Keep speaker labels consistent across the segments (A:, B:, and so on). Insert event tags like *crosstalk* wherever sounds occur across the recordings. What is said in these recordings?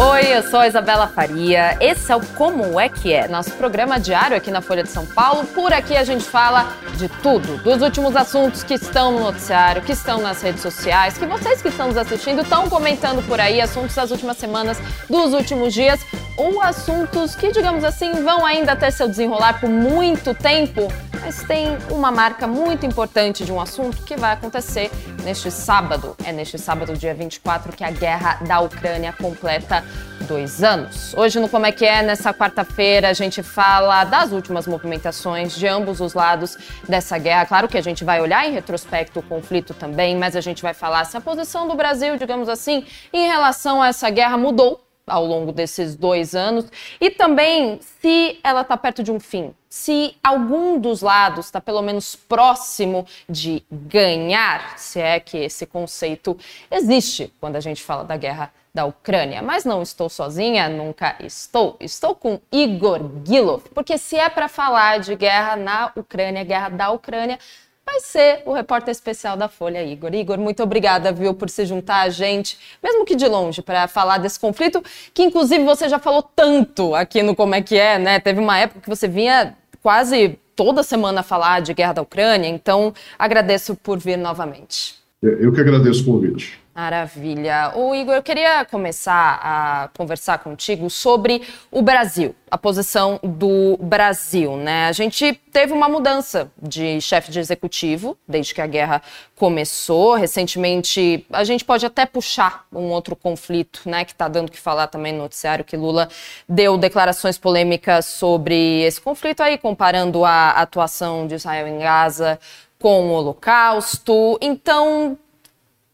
A: Oi, eu sou a Isabela Faria. Esse é o Como é que é, nosso programa diário aqui na Folha de São Paulo. Por aqui a gente fala de tudo, dos últimos assuntos que estão no noticiário, que estão nas redes sociais, que vocês que estão nos assistindo estão comentando por aí, assuntos das últimas semanas, dos últimos dias, ou assuntos que, digamos assim, vão ainda até seu desenrolar por muito tempo, mas tem uma marca muito importante de um assunto que vai acontecer neste sábado. É neste sábado, dia 24, que a guerra da Ucrânia completa dois anos. Hoje no Como é que é, nessa quarta-feira, a gente fala das últimas movimentações de ambos os lados dessa guerra. Claro que a gente vai olhar em retrospecto o conflito também, mas a gente vai falar se a posição do Brasil, digamos assim, em relação a essa guerra mudou ao longo desses dois anos e também se ela está perto de um fim, se algum dos lados está pelo menos próximo de ganhar, se é que esse conceito existe quando a gente fala da guerra da Ucrânia. Mas não estou sozinha, nunca estou. Estou com Igor Gilov, porque se é para falar de guerra na Ucrânia, guerra da Ucrânia, vai ser o repórter especial da Folha, Igor. Igor, muito obrigada, viu, por se juntar a gente, mesmo que de longe, para falar desse conflito, que inclusive você já falou tanto aqui no Como é que é, né? Teve uma época que você vinha quase toda semana falar de guerra da Ucrânia, então agradeço por vir novamente.
B: Eu que agradeço o convite.
A: Maravilha. O Igor, eu queria começar a conversar contigo sobre o Brasil, a posição do Brasil, né? A gente teve uma mudança de chefe de executivo desde que a guerra começou. Recentemente, a gente pode até puxar um outro conflito, né, que está dando que falar também no noticiário que Lula deu declarações polêmicas sobre esse conflito aí, comparando a atuação de Israel em Gaza com o Holocausto. Então,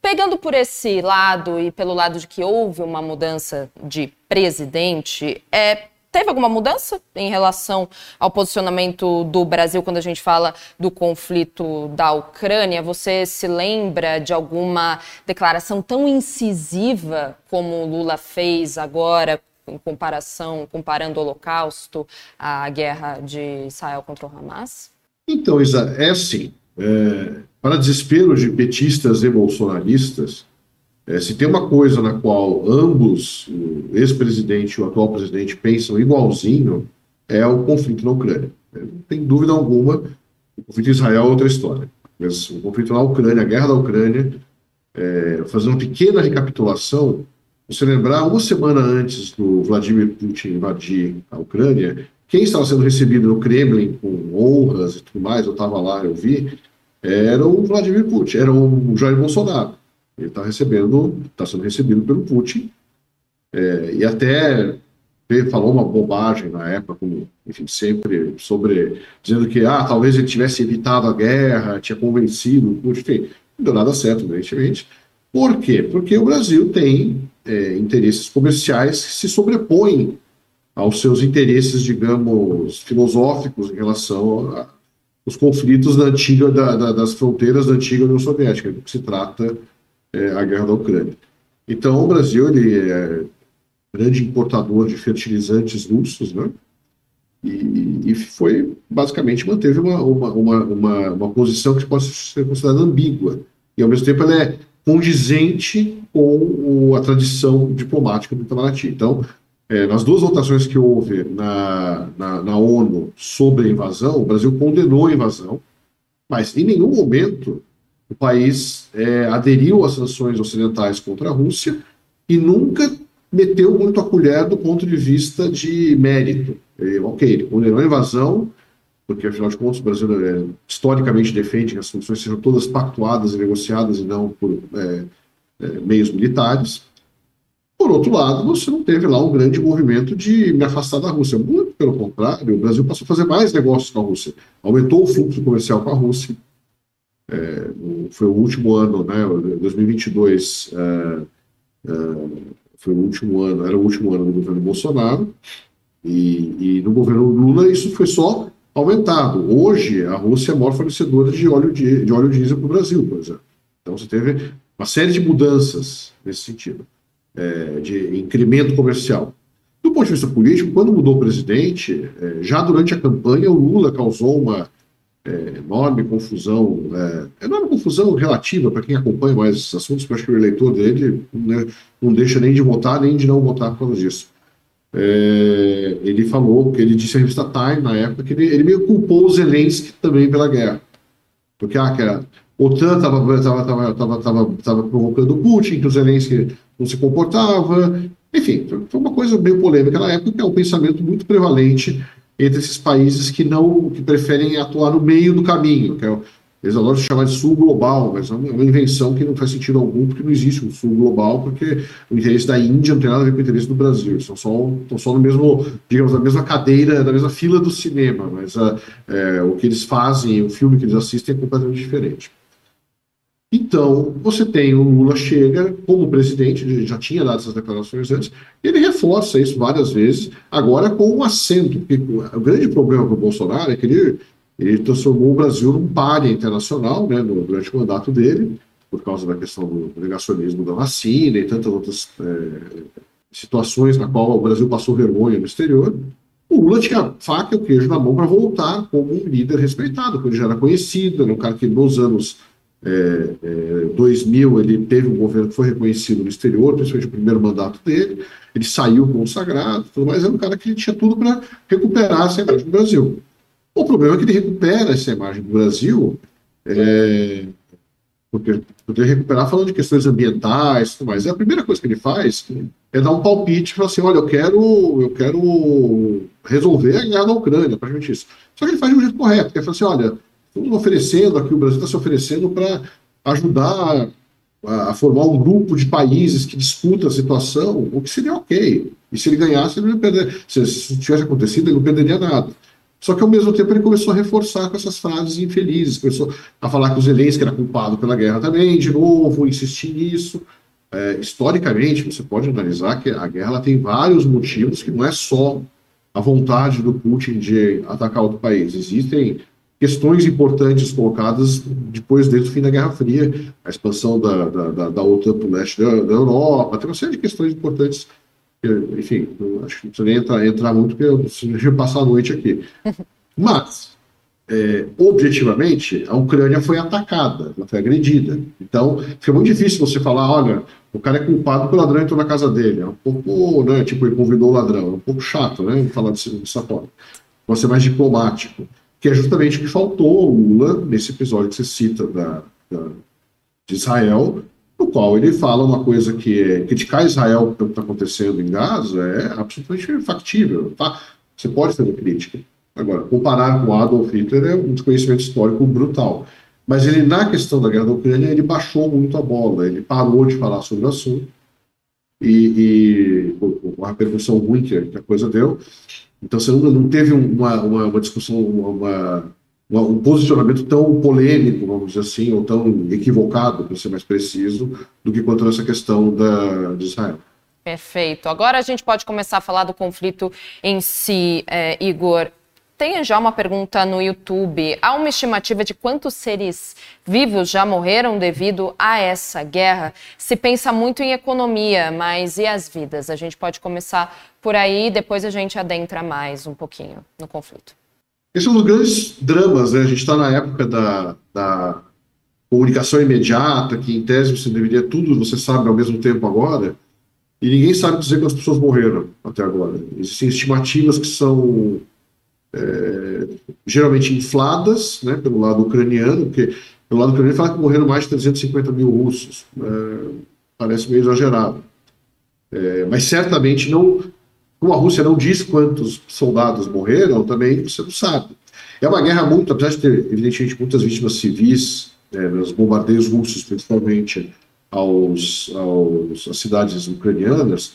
A: Pegando por esse lado e pelo lado de que houve uma mudança de presidente, é, teve alguma mudança em relação ao posicionamento do Brasil quando a gente fala do conflito da Ucrânia? Você se lembra de alguma declaração tão incisiva como o Lula fez agora em comparação, comparando o Holocausto à guerra de Israel contra o Hamas?
B: Então, Isa, é assim. É para desespero de petistas e bolsonaristas, é, se tem uma coisa na qual ambos, o ex-presidente e o atual presidente, pensam igualzinho, é o conflito na Ucrânia. Não tem dúvida alguma, o conflito em Israel é outra história. Mas o conflito na Ucrânia, a guerra da Ucrânia, é, fazendo uma pequena recapitulação, você lembrar, uma semana antes do Vladimir Putin invadir a Ucrânia, quem estava sendo recebido no Kremlin com honras e tudo mais, eu estava lá, eu vi, era o Vladimir Putin, era o Jair Bolsonaro. Ele está recebendo, está sendo recebido pelo Putin, é, e até falou uma bobagem na época, como, enfim, sempre sobre, dizendo que, ah, talvez ele tivesse evitado a guerra, tinha convencido enfim, não deu nada certo, evidentemente. Por quê? Porque o Brasil tem é, interesses comerciais que se sobrepõem aos seus interesses, digamos, filosóficos em relação a, os conflitos da antiga, da, da, das fronteiras da antiga União Soviética, do que se trata é, a guerra da Ucrânia. Então, o Brasil ele é grande importador de fertilizantes russos, né? E, e foi, basicamente, manteve uma, uma, uma, uma, uma posição que pode ser considerada ambígua. E, ao mesmo tempo, ela é condizente com a tradição diplomática do Itamaraty. Então, é, nas duas votações que houve na, na, na, ONU sobre a invasão, o Brasil condenou a invasão, mas em nenhum momento o país é, aderiu às sanções ocidentais contra a Rússia e nunca meteu muito a colher do ponto de vista de mérito. É, ok, ele condenou a invasão, porque afinal de contas o Brasil é, historicamente defende que as sanções sejam todas pactuadas e negociadas e não por é, é, meios militares. Por outro lado, você não teve lá um grande movimento de me afastar da Rússia. Muito pelo contrário, o Brasil passou a fazer mais negócios com a Rússia. Aumentou o fluxo comercial com a Rússia. É, foi o último ano, né, 2022, é, é, foi o último ano, era o último ano do governo Bolsonaro, e, e no governo Lula isso foi só aumentado. Hoje, a Rússia é a maior fornecedora de óleo, de, de óleo diesel para o Brasil, por exemplo. Então, você teve uma série de mudanças nesse sentido é, de incremento comercial. Do ponto de vista político, quando mudou o presidente, é, já durante a campanha, o Lula causou uma, é, enorme confusão, é, enorme confusão relativa para quem acompanha mais esses assuntos, porque acho que o eleitor dele né, não deixa nem de votar nem de não votar por causa disso. É, ele falou, que ele disse à revista Time na época, que ele, ele meio culpou o Zelensky também pela guerra. Porque ah, que a OTAN estava tava, tava, tava, tava, tava provocando o Putin, que o Zelensky não se comportava. Enfim, foi uma coisa meio polêmica na época, que é um pensamento muito prevalente entre esses países que não que preferem atuar no meio do caminho, que é, eles adoram chamar de sul global, mas é uma invenção que não faz sentido algum, porque não existe um sul global, porque o interesse da Índia não tem nada a ver com o interesse do Brasil, são só, estão só no mesmo, digamos, na mesma cadeira, na mesma fila do cinema, mas a, é, o que eles fazem, o filme que eles assistem é completamente diferente. Então, você tem o Lula chega como presidente, ele já tinha dado essas declarações antes, ele reforça isso várias vezes, agora com um acento. O grande problema para o Bolsonaro é que ele, ele transformou o Brasil num páreo internacional né, no, durante o mandato dele, por causa da questão do negacionismo da vacina e tantas outras é, situações na qual o Brasil passou vergonha no exterior. O Lula tinha a faca e o queijo na mão para voltar como um líder respeitado, porque ele já era conhecido, era um cara que nos anos é, é, 2000 ele teve um governo que foi reconhecido no exterior, principalmente o primeiro mandato dele, ele saiu consagrado, tudo mais, era um cara que tinha tudo para recuperar essa imagem do Brasil. O problema é que ele recupera essa imagem do Brasil, é, porque poder recuperar falando de questões ambientais e tudo mais. A primeira coisa que ele faz é dar um palpite e falar assim, olha, eu quero, eu quero resolver a guerra da Ucrânia, praticamente isso. Só que ele faz de um jeito correto, que é falar assim, olha, Estamos oferecendo aqui, o Brasil está se oferecendo para ajudar a, a, formar um grupo de países que disputa a situação, o que seria ok. E se ele ganhasse, ele não ia perder. Se, se tivesse acontecido, ele não perderia nada. Só que ao mesmo tempo ele começou a reforçar com essas frases infelizes, começou a falar que o Zelensky era culpado pela guerra também, de novo, insistir nisso. É, historicamente, você pode analisar que a guerra tem vários motivos que não é só a vontade do Putin de atacar outro país. Existem questões importantes colocadas depois, desde o fim da Guerra Fria, a expansão da, da, da, da OTAN para o leste da, da, Europa, tem uma série de questões importantes. enfim, acho que não precisa nem entrar, entrar muito, porque eu preciso passar a noite aqui. *laughs* Mas, é, objetivamente, a Ucrânia foi atacada, ela foi agredida. Então, fica muito difícil você falar, olha, o cara é culpado porque o ladrão entrou na casa dele. É um pouco, né, tipo, ele convidou o ladrão. É um pouco chato, né, falar dessa forma. Pode ser mais diplomático que é justamente o que faltou ao Lula nesse episódio que você cita da, da de Israel, no qual ele fala uma coisa que é criticar Israel pelo que está acontecendo em Gaza é absolutamente factível. Tá? Você pode fazer crítica. Agora, comparar com Adolf Hitler é um desconhecimento histórico brutal. Mas ele, na questão da guerra da Ucrânia, ele baixou muito a bola, ele parou de falar sobre o assunto, e, e a repercussão ruim que a coisa deu, então você não teve uma, uma, uma discussão, uma, uma, um posicionamento tão polêmico, vamos dizer assim, ou tão equivocado, para ser mais preciso, do que quanto essa questão da, de Israel.
A: Perfeito. Agora a gente pode começar a falar do conflito em si, é, Igor. Tem já uma pergunta no YouTube. Há uma estimativa de quantos seres vivos já morreram devido a essa guerra? Se pensa muito em economia, mas e as vidas? A gente pode começar por aí e depois a gente adentra mais um pouquinho no conflito.
B: Esse é um dos grandes dramas, né? A gente está na época da, da comunicação imediata, que em tese você deveria tudo, você sabe ao mesmo tempo agora, e ninguém sabe dizer quantas pessoas morreram até agora. Existem estimativas que são é, geralmente infladas né, pelo lado ucraniano, porque pelo lado ucraniano fala que morreram mais de 350 mil russos. É, parece meio exagerado. É, mas certamente não. Como a Rússia não diz quantos soldados morreram, também você não sabe. É uma guerra muito, apesar de ter, evidentemente, muitas vítimas civis, né, nos bombardeios russos, principalmente aos, aos, às cidades ucranianas,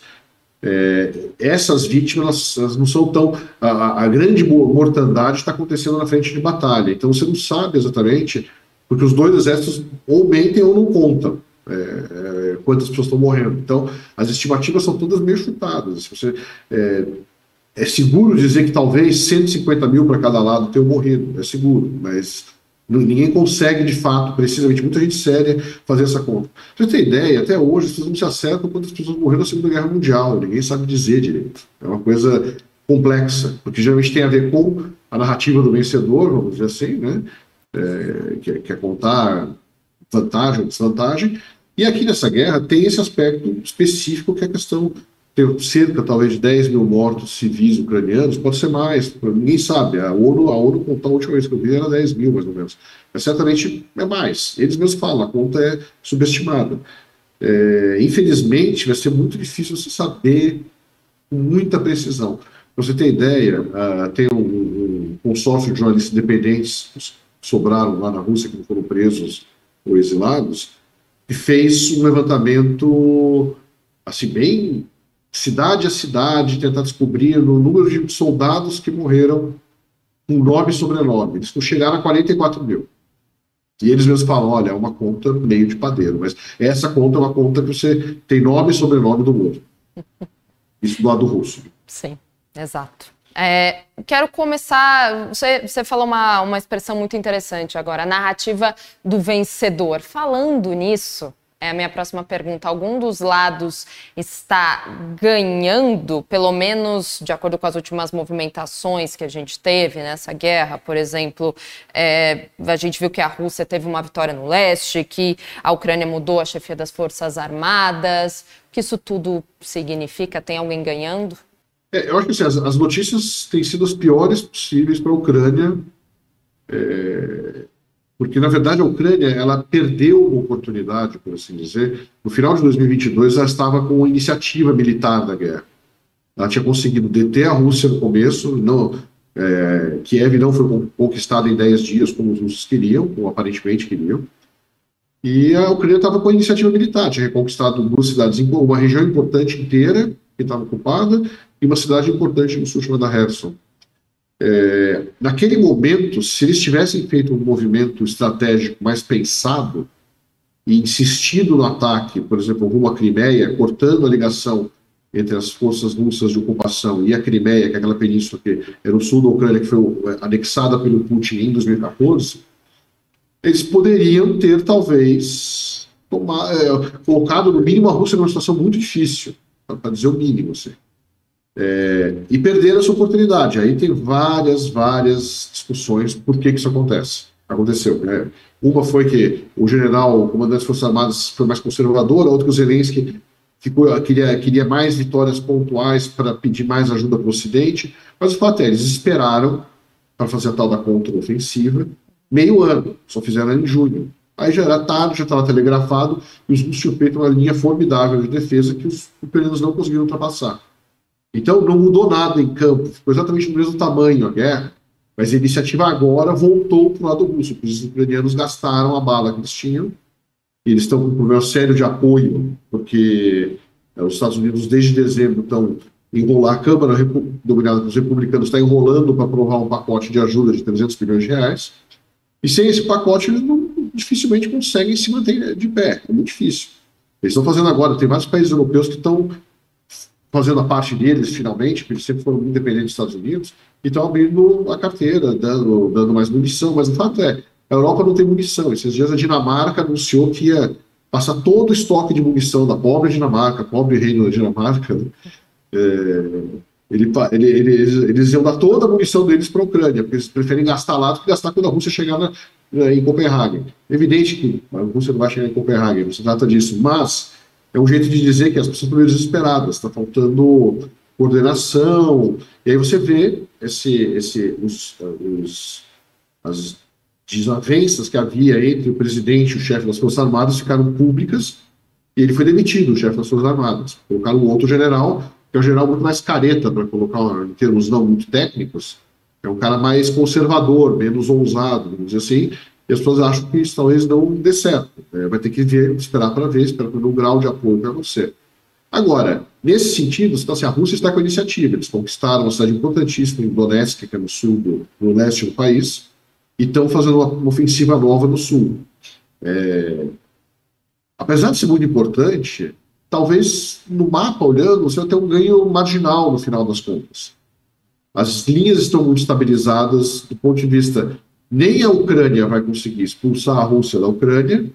B: é, essas vítimas elas não são tão. A, a grande mortandade está acontecendo na frente de batalha. Então você não sabe exatamente, porque os dois exércitos ou mentem ou não contam. É, é, quantas pessoas estão morrendo. Então, as estimativas são todas meio chutadas. Você, é, é seguro dizer que talvez 150 mil para cada lado tenham morrido, é seguro, mas Ninguém consegue, de fato, precisamente, muita gente séria, fazer essa conta. Pra você ter ideia, até hoje, as pessoas não se acertam quantas pessoas morreram na Segunda Guerra Mundial. Ninguém sabe dizer direito. É uma coisa complexa, porque geralmente tem a ver com a narrativa do vencedor, vamos dizer assim, né? É, que, é, que é contar vantagem ou desvantagem. E aqui nessa guerra tem esse aspecto específico que é a questão ter cerca talvez de 10 mil mortos civis ucranianos, pode ser mais, ninguém sabe. A ONU, a ONU contou a última vez que eu vi era 10 mil, mais ou menos. Mas certamente é mais. Eles mesmos falam, a conta é subestimada. É, infelizmente, vai ser muito difícil você saber com muita precisão. Você ter ideia, uh, tem um, um, consórcio de jornalistas independentes que sobraram lá na Rússia, que não foram presos ou exilados, e fez um levantamento assim bem cidade a cidade, tentar descobrir o número de soldados que morreram com nome e sobrenome. Eles não chegaram a 44 mil. E eles mesmos falam, olha, é uma conta meio de padeiro, mas essa conta é uma conta que você tem nome e sobrenome do mundo. *laughs* Isso do lado russo.
A: Sim, exato. É, quero começar. Você, você falou uma, uma expressão muito interessante agora, a narrativa do vencedor. Falando nisso, é a minha próxima pergunta. Algum dos lados está ganhando, pelo menos de acordo com as últimas movimentações que a gente teve nessa guerra? Por exemplo, é, a gente viu que a Rússia teve uma vitória no leste, que a Ucrânia mudou a chefia das Forças Armadas. O que isso tudo significa? Tem alguém ganhando?
B: É, eu acho que assim, as, as, notícias têm sido as piores possíveis para a Ucrânia. É porque na verdade a Ucrânia ela perdeu uma oportunidade, por assim dizer. No final de 2022 ela estava com a iniciativa militar da guerra. Ela tinha conseguido deter a Rússia no começo, não, é, Kiev não foi conquistada em 10 dias como os russos queriam, como aparentemente queriam. E a Ucrânia estava com a iniciativa militar, tinha reconquistado duas cidades, uma região importante inteira que estava ocupada e uma cidade importante no sul chamada Kherson. É, naquele momento, se eles tivessem feito um movimento estratégico mais pensado e insistido no ataque, por exemplo, rumo à Crimeia, cortando a ligação entre as forças russas de ocupação e a Crimeia, que é aquela península que era o sul da Ucrânia, que foi é, anexada pelo Putin em 2014, eles poderiam ter, talvez, é, colocado no mínimo a Rússia numa situação muito difícil, para dizer o mínimo. Assim. É, e perderam essa oportunidade. Aí tem várias, várias discussões por que, que isso acontece. Aconteceu. Né? Uma foi que o general, o comandante das Forças Armadas, foi mais conservador, a outra que o Zelensky ficou, queria, queria mais vitórias pontuais para pedir mais ajuda para o Ocidente. Mas o fato é, eles esperaram para fazer a tal da contra-ofensiva meio ano, só fizeram em junho. Aí já era tarde, já estava telegrafado, e os russos tinham uma linha formidável de defesa que os ucranianos não conseguiram ultrapassar. Então não mudou nada em campo, ficou exatamente no mesmo tamanho a guerra, mas a iniciativa agora voltou para o lado russo, porque os ucranianos gastaram a bala que eles tinham, e eles estão com um problema sério de apoio, porque é, os Estados Unidos desde dezembro estão enrolar a Câmara dominada pelos republicanos está enrolando para aprovar um pacote de ajuda de 300 bilhões de reais, e sem esse pacote eles não, dificilmente conseguem se manter de pé, é muito difícil. Eles estão fazendo agora, tem vários países europeus que estão fazendo a parte deles, finalmente, porque eles sempre foram independentes dos Estados Unidos, e estão abrindo a carteira, dando, dando mais munição. Mas o fato é, a Europa não tem munição. Esses dias a Dinamarca anunciou que ia passar todo o estoque de munição da pobre Dinamarca, pobre reino da Dinamarca. Né? É, ele, ele, eles, eles iam dar toda a munição deles para a Ucrânia, porque eles preferem gastar lá do que gastar quando a Rússia chegar na, em Copenhague. Evidente que a Rússia não vai chegar em Copenhague, não se trata disso, mas é um jeito de dizer que as pessoas estão desesperadas, está faltando coordenação. E aí você vê esse, esse, os, os, as desavenças que havia entre o presidente e o chefe das Forças Armadas ficaram públicas e ele foi demitido, o chefe das Forças Armadas. Colocaram um outro general, que é um general muito mais careta, para colocar em termos não muito técnicos, é um cara mais conservador, menos ousado, vamos dizer assim, as pessoas acham que isso talvez não dê certo. É, vai ter que ver, esperar para ver, esperar para ver o grau de apoio para você. Agora, nesse sentido, então, assim, a Rússia está com a iniciativa. Eles conquistaram uma cidade importantíssima em Donetsk, que é no sul, do, no leste do país, e estão fazendo uma, uma ofensiva nova no sul. É, apesar de ser muito importante, talvez no mapa, olhando, você vai ter um ganho marginal no final das contas. As linhas estão muito estabilizadas do ponto de vista nem a Ucrânia vai conseguir expulsar a Rússia da Ucrânia,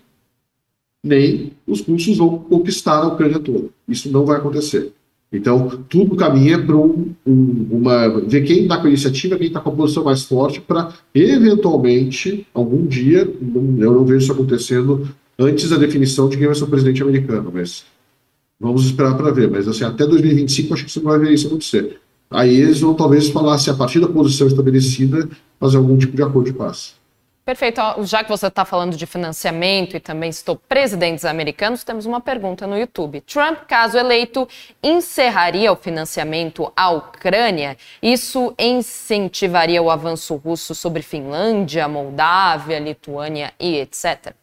B: nem os russos vão conquistar a Ucrânia toda. Isso não vai acontecer. Então, tudo caminha para um, um, uma. ver quem está com a iniciativa, quem está com a posição mais forte, para, eventualmente, algum dia, eu não vejo isso acontecendo antes da definição de quem vai ser o presidente americano, mas vamos esperar para ver. Mas, assim, até 2025, acho que você não vai ver isso acontecer. Aí eles vão, talvez, falar se a partir da posição estabelecida, fazer algum tipo de acordo de paz.
A: Perfeito. Já que você está falando de financiamento e também citou presidentes americanos, temos uma pergunta no YouTube. Trump, caso eleito, encerraria o financiamento à Ucrânia? Isso incentivaria o avanço russo sobre Finlândia, Moldávia, Lituânia e etc?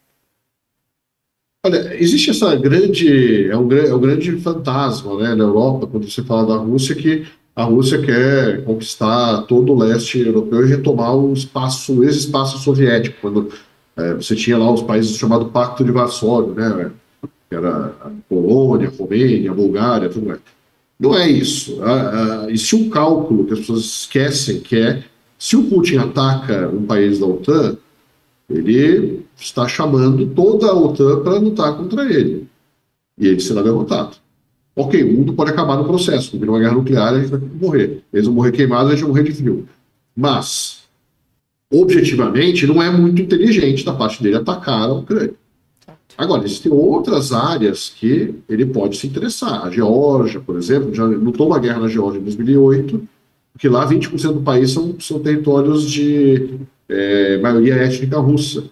B: Olha, existe essa grande, é um, é um grande fantasma né, na Europa, quando você fala da Rússia, que a Rússia quer conquistar todo o leste europeu e retomar o espaço, esse espaço soviético, quando é, você tinha lá os países chamados Pacto de Varsóvia, né, que era a Polônia, a Romênia, a Bulgária, tudo mais. Não é isso. E se o cálculo que as pessoas esquecem que é, se o Putin ataca um país da OTAN, ele está chamando toda a OTAN para lutar contra ele. E ele será derrotado. Ok, o mundo pode acabar no processo, porque numa guerra nuclear a gente vai morrer. Eles vão morrer queimados, a gente vai morrer de frio. Mas, objetivamente, não é muito inteligente da parte dele atacar a Ucrânia. Agora, existem outras áreas que ele pode se interessar. A Geórgia, por exemplo, já lutou uma guerra na Geórgia em 2008, porque lá 20% do país são, são territórios de é, maioria étnica russa.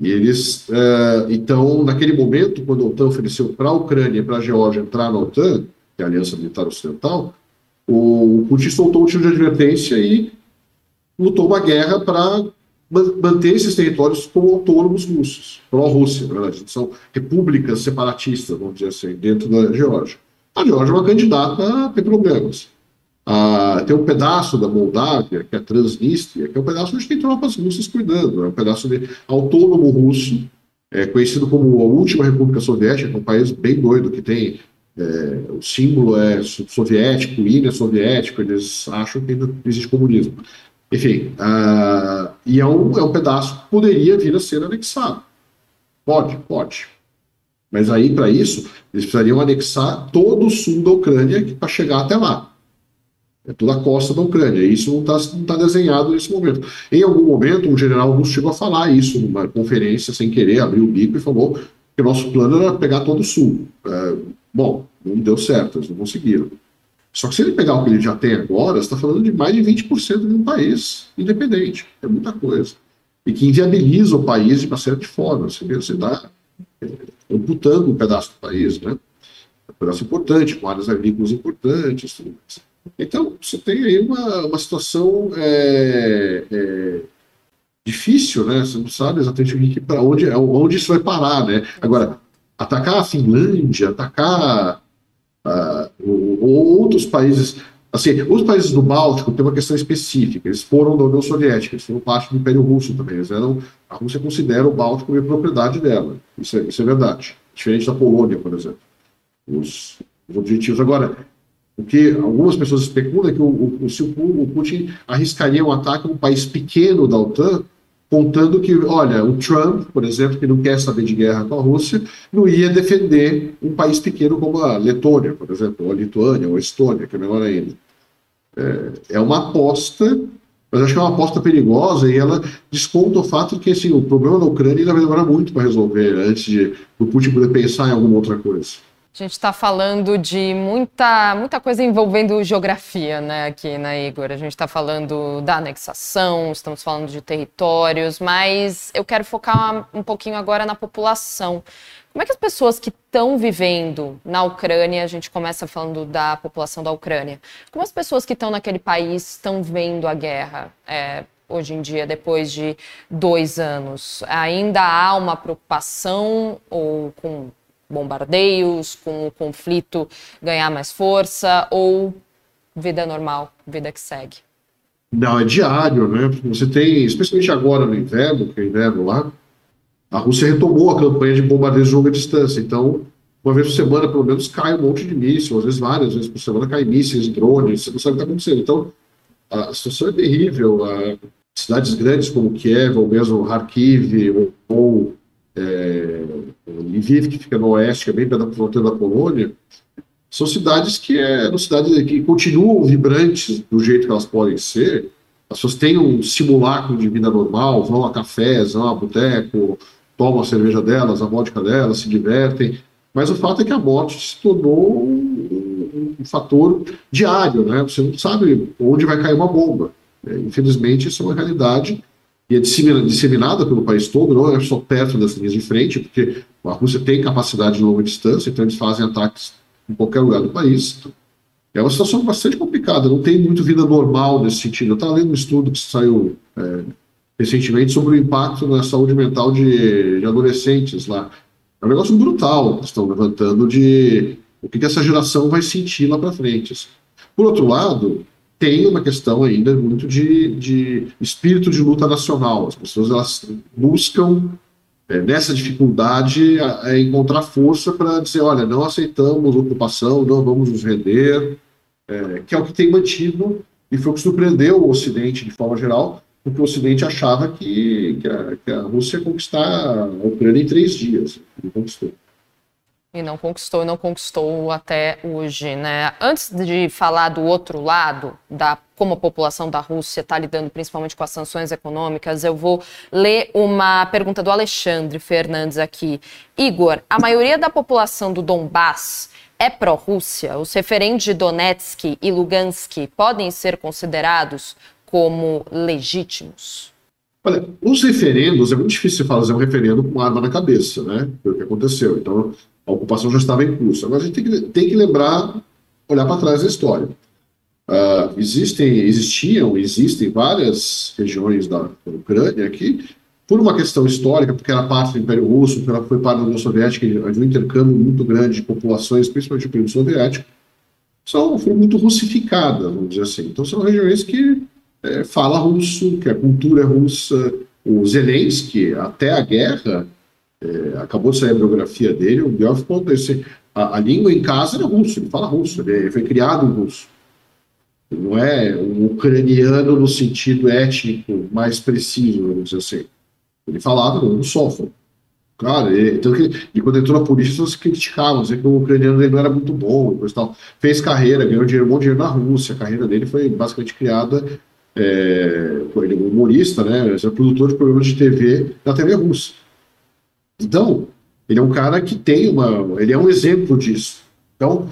B: E eles, uh, então, naquele momento, quando a OTAN ofereceu para a Ucrânia e para a Geórgia entrar na OTAN, que é a Aliança Militar Ocidental, o Putin soltou um tiro de advertência e lutou uma guerra para manter esses territórios como autônomos russos, pró-Rússia, na verdade. São repúblicas separatistas, vamos dizer assim, dentro da Geórgia. A Geórgia é uma candidata a ter problemas. Ah, tem um pedaço da Moldávia, que é a Transnistria, que é um pedaço onde tem tropas russas cuidando, é um pedaço de autônomo russo, é conhecido como a última República Soviética, que é um país bem doido, que tem é, o símbolo é soviético, hino é soviético, eles acham que ainda existe comunismo. Enfim, ah, e é um, é um pedaço que poderia vir a ser anexado. Pode, pode. Mas aí, para isso, eles precisariam anexar todo o sul da Ucrânia para chegar até lá. É toda a costa da Ucrânia. Isso não está tá desenhado nesse momento. Em algum momento, um general russo chegou a falar isso numa conferência, sem querer, abriu o bico e falou que o nosso plano era pegar todo o sul. É, bom, não deu certo, eles não conseguiram. Só que se ele pegar o que ele já tem agora, está falando de mais de 20% de um país independente. É muita coisa. E que inviabiliza o país de uma certa forma. Você está amputando um pedaço do país, né? Um pedaço importante, com áreas agrícolas importantes, tudo mais. Então, você tem aí uma, uma situação é, é, difícil, né? Você não sabe exatamente para onde, onde isso vai parar, né? Agora, atacar a Finlândia, atacar uh, outros países. Assim, os países do Báltico têm uma questão específica. Eles foram da União Soviética, eles foram parte do Império Russo também. Eles eram, a Rússia considera o Báltico como propriedade dela. Isso é, isso é verdade. Diferente da Polônia, por exemplo. Os, os objetivos. Agora, o que algumas pessoas especulam é que o, o, o, o Putin arriscaria um ataque a um país pequeno da OTAN, contando que, olha, o Trump, por exemplo, que não quer saber de guerra com a Rússia, não ia defender um país pequeno como a Letônia, por exemplo, ou a Lituânia, ou a Estônia, que é menor ainda. É, é uma aposta, mas acho que é uma aposta perigosa e ela desconta o fato de que assim, o problema da Ucrânia ainda vai demorar muito para resolver antes de o Putin poder pensar em alguma outra coisa.
A: A gente está falando de muita, muita coisa envolvendo geografia, né, aqui na Igor. A gente está falando da anexação, estamos falando de territórios, mas eu quero focar um pouquinho agora na população. Como é que as pessoas que estão vivendo na Ucrânia, a gente começa falando da população da Ucrânia, como as pessoas que estão naquele país estão vendo a guerra? É, hoje em dia, depois de dois anos? Ainda há uma preocupação ou com bombardeios, com o conflito ganhar mais força, ou vida normal, vida que segue?
B: Não, é diário, né? Você tem, especialmente agora no inverno, que é inverno lá, a Rússia retomou a campanha de bombardeios de longa distância. Então, uma vez por semana, pelo menos, cai um monte de mísseis, às vezes várias vezes por semana cai mísseis, drones, você não sabe o que está acontecendo. Então, a situação é terrível. cidades grandes como Kiev, ou mesmo Kharkiv, ou, ou é, Lviv, que fica no oeste, que é bem perto da fronteira da Polônia, são cidades que é, cidades que continuam vibrantes do jeito que elas podem ser. As pessoas têm um simulacro de vida normal, vão a cafés, vão a boteco, tomam a cerveja delas, a vodka delas, se divertem. Mas o fato é que a morte se tornou um, um fator diário, né? Você não sabe onde vai cair uma bomba. É, infelizmente, isso é uma realidade e é disseminada pelo país todo, não é só perto das linhas de frente, porque a Rússia tem capacidade de longa distância, então eles fazem ataques em qualquer lugar do país. É uma situação bastante complicada, não tem muito vida normal nesse sentido. Eu estava lendo um estudo que saiu é, recentemente sobre o impacto na saúde mental de, de, adolescentes lá. É um negócio brutal que estão levantando de o que, que essa geração vai sentir lá para frente. Assim. Por outro lado, tem uma questão ainda muito de, de espírito de luta nacional. As pessoas elas buscam é, nessa dificuldade a, encontrar força para dizer, olha, não aceitamos ocupação, não vamos nos render, é, que é o que tem mantido e foi o que surpreendeu o Ocidente de forma geral, porque o Ocidente achava que, que, a, que a Rússia ia conquistar a Ucrânia em três dias, e conquistou.
A: E não conquistou, e não conquistou até hoje, né? Antes de falar do outro lado, da como a população da Rússia está lidando principalmente com as sanções econômicas, eu vou ler uma pergunta do Alexandre Fernandes aqui. Igor, a maioria da população do Donbass é pró-Rússia? Os referentes de Donetsk e Lugansk podem ser considerados como legítimos?
B: Olha, os referendos, é muito difícil fazer um referendo com arma na cabeça, né? Foi o que aconteceu. Então, a ocupação já estava em curso. Agora a gente tem que, tem que lembrar, olhar para trás da história. Uh, existem, existiam, existem várias regiões da, Ucrânia que, por uma questão histórica, porque era parte do Império Russo, porque ela foi parte da União Soviética, havia um intercâmbio muito grande de populações, principalmente do período soviético, são, foram muito russificadas, vamos dizer assim. Então são regiões que é, fala russo, que a cultura é russa. O Zelensky, até a guerra, é, acabou de sair a biografia dele, o Biel ficou assim, a, a, língua em casa era russo, ele fala russo, ele foi criado em russo. Ele não é um ucraniano no sentido étnico mais preciso, vamos dizer assim. Ele falava um sóforo. Claro, ele, então, e quando entrou na polícia, eles criticavam, dizendo que o ucraniano dele não era muito bom, e tal. fez carreira, ganhou dinheiro, um bom dinheiro na Rússia, a carreira dele foi basicamente criada, é, ele é humorista, né, ele é produtor de programas de TV da TV russa. Então, ele é um cara que tem uma. Ele é um exemplo disso. Então,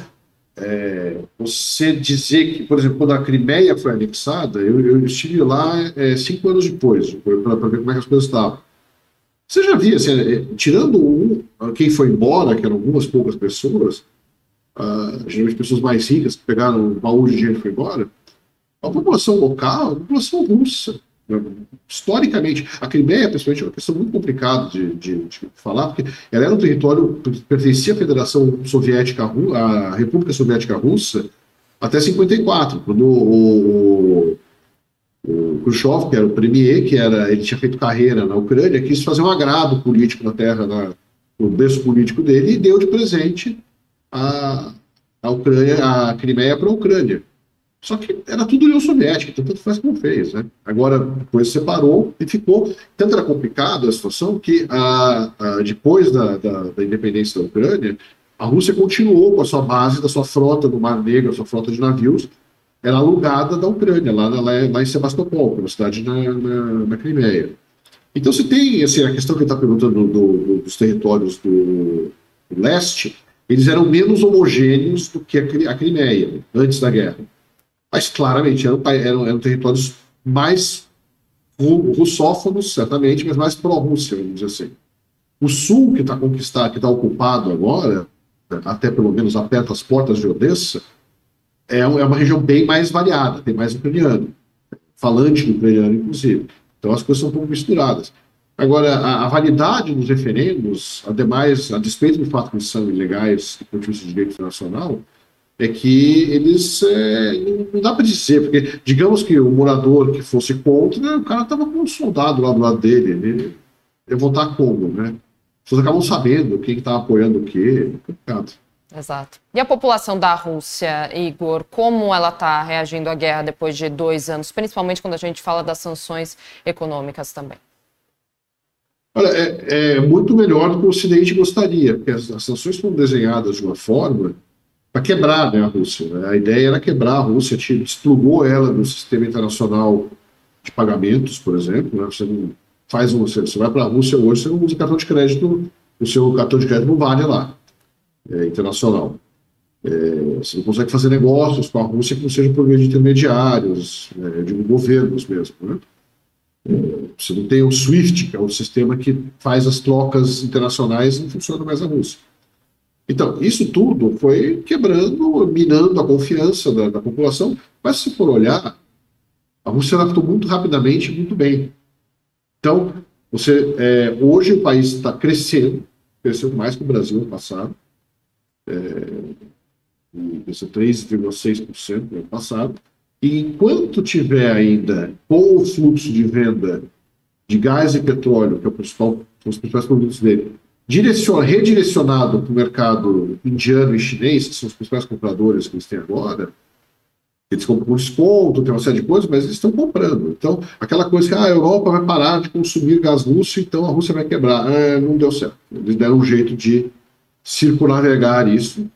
B: é, você dizer que, por exemplo, quando a Crimeia foi anexada, eu, eu estive lá é, cinco anos depois, para ver como é que as coisas estavam. Você já via, assim, é, tirando um, quem foi embora, que eram algumas poucas pessoas, uh, geralmente pessoas mais ricas que pegaram um baú de dinheiro e foi embora, a população local, a população russa, historicamente, a Crimeia, principalmente, é uma questão muito complicada de, de, de, falar, porque ela era um território que pertencia à Federação Soviética, à República Soviética Russa, até 54, quando o, o, o Khrushchev, que era o premier, que era, ele tinha feito carreira na Ucrânia, quis fazer um agrado político na terra, na, no berço político dele, e deu de presente a, a Ucrânia, a Crimeia para a Ucrânia. Só que era tudo União Soviética, então tanto faz como fez. Né? Agora, depois separou e ficou. Tanto era complicado a situação que, a, a depois da, da, da, independência da Ucrânia, a Rússia continuou com a sua base, da sua frota do Mar Negro, a sua frota de navios, era alugada da Ucrânia, lá, lá, lá em Sebastopol, uma cidade na, na, na Crimeia. Então, se tem assim, a questão que está perguntando do, do, dos territórios do, do, leste, eles eram menos homogêneos do que a Crimeia, antes da guerra mas claramente eram, eram, eram territórios mais russófonos, certamente, mas mais pró-Rússia, vamos dizer assim. O sul, que está conquistado, que está ocupado agora, até pelo menos aperta as portas de Odessa, é, é uma região bem mais variada, tem mais ucraniano, falante do ucraniano, inclusive. Então as coisas são um pouco misturadas. Agora, a, a validade dos referendos, ademais, a despeito do fato que eles são ilegais do ponto de vista de direito internacional, é que eles é, não dá para dizer, porque digamos que o morador que fosse contra, o cara estava com um soldado lá do lado dele, ele ia votar como, né? As pessoas acabam sabendo quem estava tá apoiando o quê, é complicado.
A: Exato. E a população da Rússia, Igor, como ela está reagindo à guerra depois de dois anos, principalmente quando a gente fala das sanções econômicas também?
B: Olha, é, é muito melhor do que o Ocidente gostaria, porque as, as sanções foram desenhadas de uma forma para quebrar né, a Rússia. Né? A ideia era quebrar a Rússia, desplugou ela do sistema internacional de pagamentos, por exemplo. Né? Você não faz um, você, vai para a Rússia hoje, você não usa cartão de crédito, o seu cartão de crédito não vale lá, é, internacional. É, você não consegue fazer negócios com a Rússia que não seja por meio de intermediários, é, de governos mesmo. Né? É, você não tem o SWIFT, que é o sistema que faz as trocas internacionais, não funciona mais a Rússia. Então, isso tudo foi quebrando, minando a confiança da, da população, mas se for olhar, a Rússia adaptou muito rapidamente muito bem. Então, você, é, hoje o país está crescendo, cresceu mais que o Brasil no passado, é, cresceu 3,6% no ano passado, e enquanto tiver ainda com o fluxo de venda de gás e petróleo, que é o principal, são os principais produtos dele, redirecionado para o mercado indiano e chinês, que são os principais compradores que eles têm agora, eles compram por desconto, tem uma série de coisas, mas eles estão comprando. Então, aquela coisa que ah, a Europa vai parar de consumir gás russo, então a Rússia vai quebrar. É, não deu certo. Eles deram um jeito de circunnavegar isso.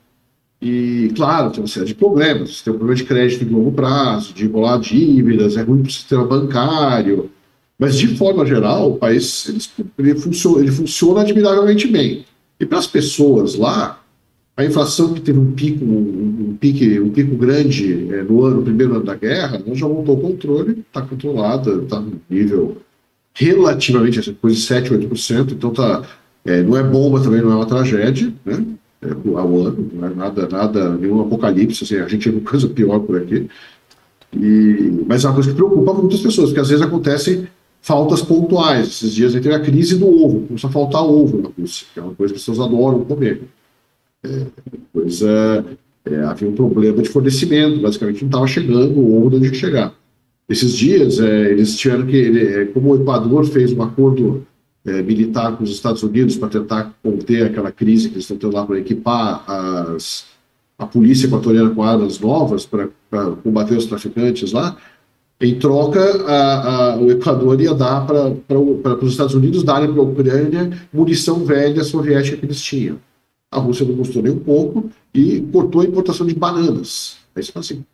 B: E, claro, tem uma série de problemas. Tem um problema de crédito de longo prazo, de embolar dívidas, é ruim para o sistema bancário. Mas, de forma geral, o país ele, ele, funciona, ele funciona admiravelmente bem. E para as pessoas lá, a inflação que teve um pico, um, um pique, um pico grande é, no ano, no primeiro ano da guerra, já voltou ao controle, está controlada, está no nível relativamente, coisa de 7, 8%, então tá, é, não é bomba também, não é uma tragédia, né? É, ao ano, não é nada, nada, nenhum apocalipse, assim, a gente tem coisa pior por aqui. E, mas é uma coisa que preocupa muitas pessoas, porque às vezes acontecem faltas pontuais. Esses dias entre a crise do ovo, começou a faltar ovo na Rússia, que é uma coisa que as pessoas adoram comer. É, é, é, havia um problema de fornecimento, basicamente não estava chegando o ovo onde chegar. Esses dias, é, eles tiveram que, ele, é, como o Equador fez um acordo é, militar com os Estados Unidos para tentar conter aquela crise que eles estão tendo lá para equipar as, a polícia equatoriana com armas novas para combater os traficantes lá, em troca, a, a, o Equador ia dar para os Estados Unidos darem para a Ucrânia munição velha soviética que eles tinham. A Rússia não gostou nem um pouco e cortou a importação de bananas. Aí você fala assim,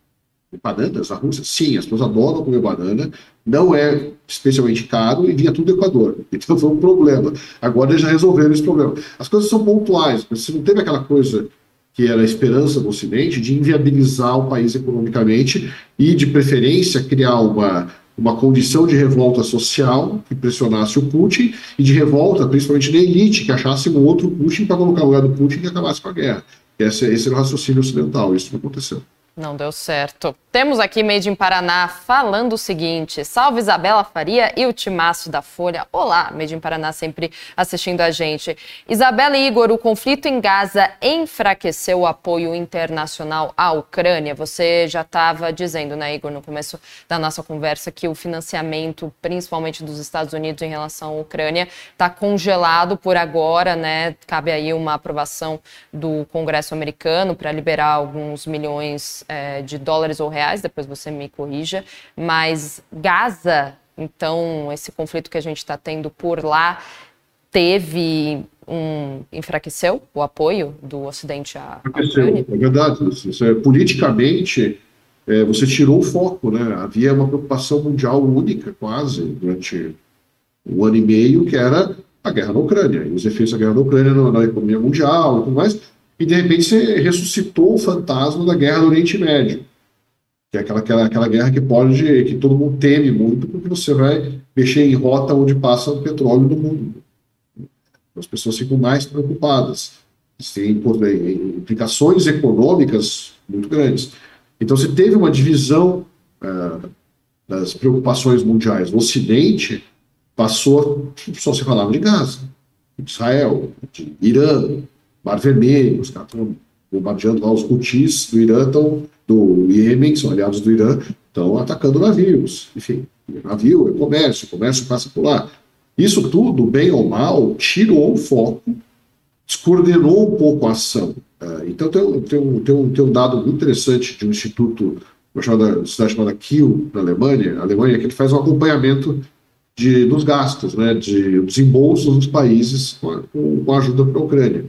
B: bananas a Rússia? Sim, as pessoas adoram comer banana, não é especialmente caro e vinha tudo do Equador. *laughs* Então foi um problema. Agora eles já resolveram esse problema. As coisas são pontuais, mas você não teve aquela coisa que era a esperança do Ocidente de inviabilizar o país economicamente e, de preferência, criar uma uma condição de revolta social que pressionasse o Putin e de revolta, principalmente na elite, que achasse um outro Putin para colocar no lugar do Putin e acabasse com a guerra. Esse, esse era o raciocínio ocidental, isso não aconteceu.
A: Não deu certo. Temos aqui Made in Paraná falando o seguinte: salve Isabela Faria e o timaço da Folha. Olá, Made in Paraná sempre assistindo a gente. Isabela e Igor, o conflito em Gaza enfraqueceu o apoio internacional à Ucrânia. Você já estava dizendo, né, Igor, no começo da nossa conversa, que o financiamento, principalmente dos Estados Unidos em relação à Ucrânia, está congelado por agora, né? Cabe aí uma aprovação do Congresso americano para liberar alguns milhões é, de dólares ou reais, depois você me corrija, mas Gaza, então, esse conflito que a gente está tendo por lá, teve um enfraqueceu o apoio do Ocidente à Ucrânia?
B: É verdade. Isso é, politicamente, é, você tirou o foco, né? Havia uma preocupação mundial única, quase, durante um ano e meio, que era a guerra na Ucrânia, e os efeitos da guerra na Ucrânia na, na economia mundial e tudo mais e de repente você ressuscitou o fantasma da guerra do Oriente Médio, que é aquela, aquela, aquela guerra que pode, que todo mundo teme muito, porque você vai mexer em rota onde passa o petróleo do mundo. As pessoas ficam mais preocupadas. Tem implicações econômicas muito grandes. Então, você teve uma divisão uh, das preocupações mundiais. O Ocidente passou, só se falava de Gaza, de Israel, de Irã, Mar Vermelho, os caras estão bombardeando lá os Houthis do Irã, estão, do Iêmen, são aliados do Irã, estão atacando navios. Enfim, navio é comércio, comércio passa por lá. Isso tudo, bem ou mal, tirou o foco, descoordenou um pouco a ação. Uh, então tem, tem, tem, tem um dado muito interessante de um instituto, uma cidade chamada Kiel, na Alemanha, a Alemanha, que ele faz um acompanhamento de, dos gastos, né, de desembolsos dos países com com ajuda para a Ucrânia.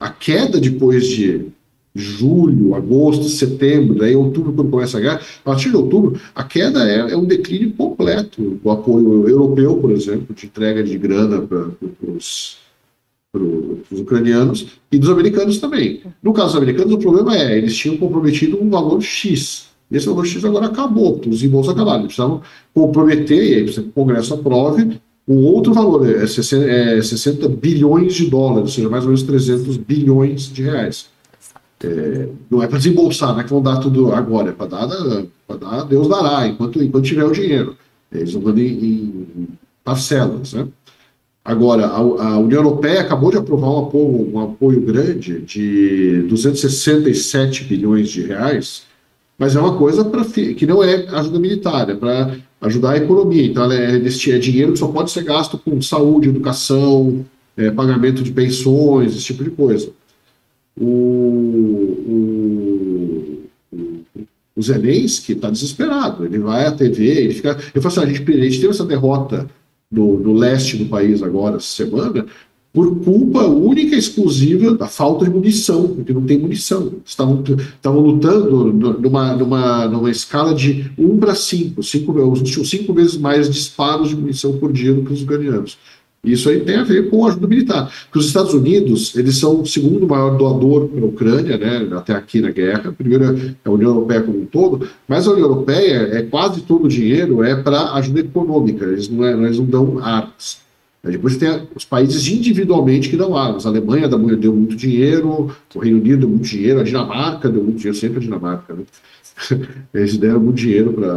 B: A queda depois de julho, agosto, setembro, daí outubro, quando começa a guerra, a partir de outubro, a queda é, é um declínio completo do apoio europeu, por exemplo, de entrega de grana para os ucranianos e dos americanos também. No caso dos americanos, o problema é, eles tinham comprometido um valor X. Esse valor X agora acabou, os embolsos acabaram. Eles precisavam comprometer, e aí o Congresso aprove, um outro valor, é 60, é 60 bilhões de dólares, ou seja, mais ou menos 300 bilhões de reais. É, não é para desembolsar, não é que vão dar tudo agora, é para dar, dar, Deus dará, enquanto, enquanto tiver o dinheiro. Eles vão dando em, em parcelas. Né? Agora, a, a, União Europeia acabou de aprovar um apoio, um apoio grande de 267 bilhões de reais, mas é uma coisa que não é ajuda militar, é para ajudar a economia. Então, é, é dinheiro que só pode ser gasto com saúde, educação, é, pagamento de pensões, esse tipo de coisa o, o, o Zelensky está desesperado. Ele vai à TV, ele fica. Eu falo assim: a gente, a gente teve essa derrota no, no leste do país agora, essa semana, por culpa única e exclusiva da falta de munição, porque não tem munição. Estavam, estavam lutando numa, numa, numa escala de 1 para 5, 5, cinco vezes mais disparos de munição por dia do que os ucranianos. Isso aí tem a ver com ajuda militar. Porque os Estados Unidos, eles são o segundo maior doador para a Ucrânia, né, até aqui na guerra. Primeiro é a União Europeia como um todo, mas a União Europeia, é quase todo o dinheiro é para ajuda econômica, eles não, é, eles não dão armas. Depois tem os países individualmente que dão armas. A Alemanha deu muito dinheiro, o Reino Unido deu muito dinheiro, a Dinamarca deu muito dinheiro, sempre a Dinamarca. Né? *laughs* Eles deram muito dinheiro para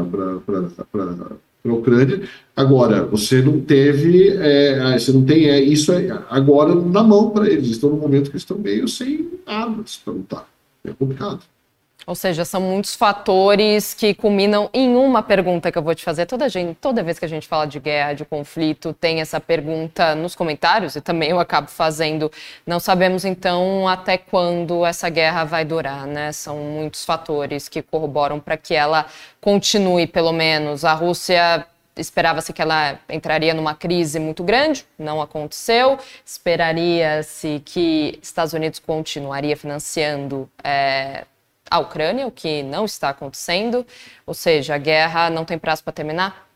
B: a Ucrânia. Agora, você não teve, é, você não tem é, isso agora na mão para eles. Estão no momento que estão meio sem armas para lutar. É complicado.
A: Ou seja, são muitos fatores que culminam em uma pergunta que eu vou te fazer. Toda, gente, toda vez que a gente fala de guerra, de conflito, tem essa pergunta nos comentários, e também eu acabo fazendo. Não sabemos, então, até quando essa guerra vai durar, né? São muitos fatores que corroboram para que ela continue, pelo menos. A Rússia esperava-se que ela entraria numa crise muito grande, não aconteceu. Esperaria-se que Estados Unidos continuaria financiando é, a Ucrânia, o que não está acontecendo? Ou seja, a guerra não tem prazo para terminar?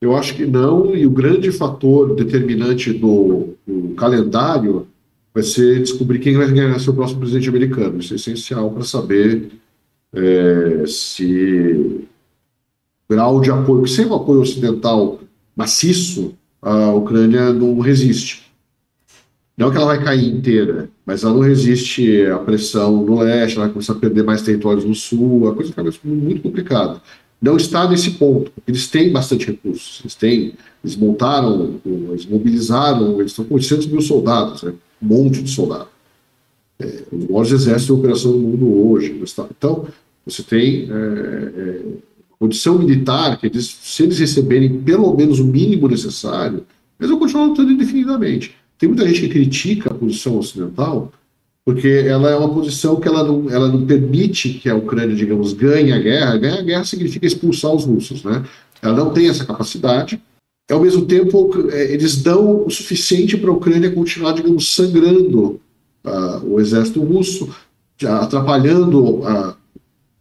B: Eu acho que não, e o grande fator determinante do, do calendário vai ser descobrir quem vai ganhar ser o próximo presidente americano. Isso é essencial para saber é, se grau de apoio, sem o apoio ocidental maciço, a Ucrânia não resiste. Não que ela vai cair inteira, mas ela não resiste à pressão no leste, ela vai começar a perder mais territórios no sul, a coisa fica muito complicada. Não está nesse ponto, porque eles têm bastante recursos, eles têm, eles montaram, eles mobilizaram, eles estão com 800 mil soldados, né? um monte de soldados. É, os maiores exércitos de operação do mundo hoje. Então, você tem é, é, condição militar que eles, se eles receberem pelo menos o mínimo necessário, eles vão continuar lutando indefinidamente. Tem muita gente que critica a posição ocidental, porque ela é uma posição que ela não, ela não permite que a Ucrânia, digamos, ganhe a guerra. Ganhar a guerra significa expulsar os russos, né? Ela não tem essa capacidade. Ao mesmo tempo, é, eles dão o suficiente para a Ucrânia continuar, digamos, sangrando uh, o exército russo, atrapalhando a,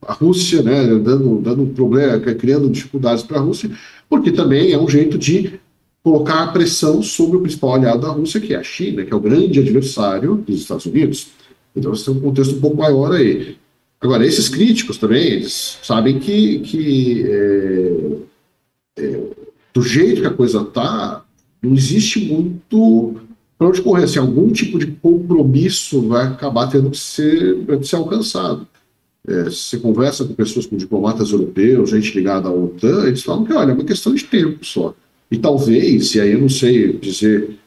B: a Rússia, né, dando, dando problema, criando dificuldades para a Rússia, porque também é um jeito de colocar pressão sobre o principal aliado da Rússia, que é a China, que é o grande adversário dos Estados Unidos. Então você tem um contexto um pouco maior aí. Agora, esses críticos também, eles sabem que, que é, é, do jeito que a coisa está, não existe muito para onde correr. Assim, algum tipo de compromisso vai acabar tendo que ser, que ser alcançado. É, você conversa com pessoas, com diplomatas europeus, gente ligada à OTAN, eles falam que, olha, é uma questão de tempo só. E talvez, e aí eu não sei dizer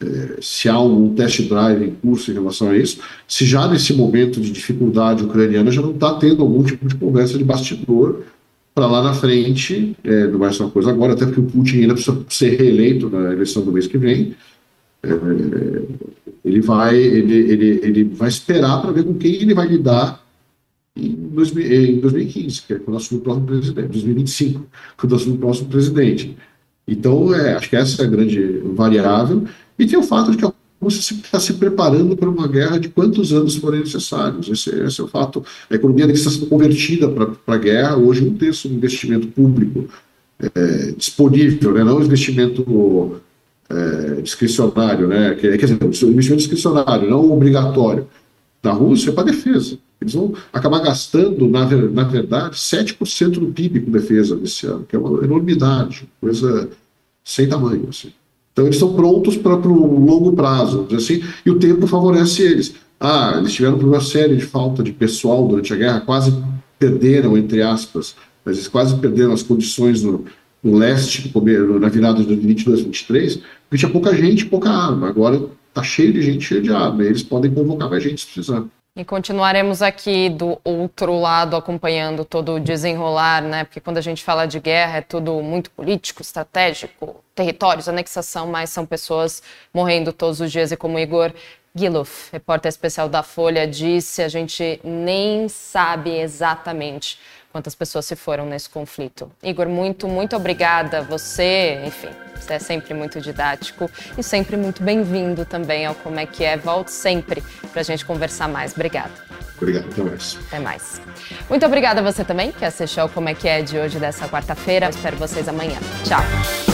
B: é, se há um test drive em curso em relação a isso, se já nesse momento de dificuldade ucraniana já não está tendo algum tipo de conversa de bastidor para lá na frente, é, não uma coisa agora, até porque o Putin ainda precisa ser reeleito na eleição do mês que vem, é, ele vai ele, ele, ele vai esperar para ver com quem ele vai lidar em, 2000, em 2015, que é quando assume o próximo presidente, 2025, quando assume o próximo presidente. Então, é, acho que essa é a grande variável. E tem o fato de que a Rússia está se preparando para uma guerra de quantos anos forem necessários. Esse, esse é o fato. A economia está sendo convertida para a guerra. Hoje, um terço do investimento público é, disponível, né? não investimento é, discricionário, né? quer dizer, investimento discricionário, não obrigatório, da Rússia é para defesa. Eles vão acabar gastando, na, na verdade, 7% do PIB com defesa nesse ano, que é uma enormidade, coisa sem tamanho. Assim. Então, eles estão prontos para o longo prazo, assim, e o tempo favorece eles. Ah, eles tiveram uma série de falta de pessoal durante a guerra, quase perderam, entre aspas, mas eles quase perderam as condições no, no leste, na virada de 22, 23, porque tinha pouca gente, pouca arma. Agora está cheio de gente, cheio de arma. Eles podem convocar mais gente se precisar.
A: E continuaremos aqui do outro lado acompanhando todo o desenrolar, né? Porque quando a gente fala de guerra é tudo muito político, estratégico, territórios, anexação, mas são pessoas morrendo todos os dias. E como Igor Giluf, repórter especial da Folha, disse, a gente nem sabe exatamente quantas pessoas se foram nesse conflito. Igor, muito, muito obrigada. Você, enfim, você é sempre muito didático e sempre muito bem-vindo também ao Como é que é. Volte sempre para a gente conversar mais. Obrigada.
B: Obrigado, até mais.
A: Até mais. Muito obrigada a você também que assistiu ao Como é que é de hoje, dessa quarta-feira. Espero vocês amanhã. Tchau.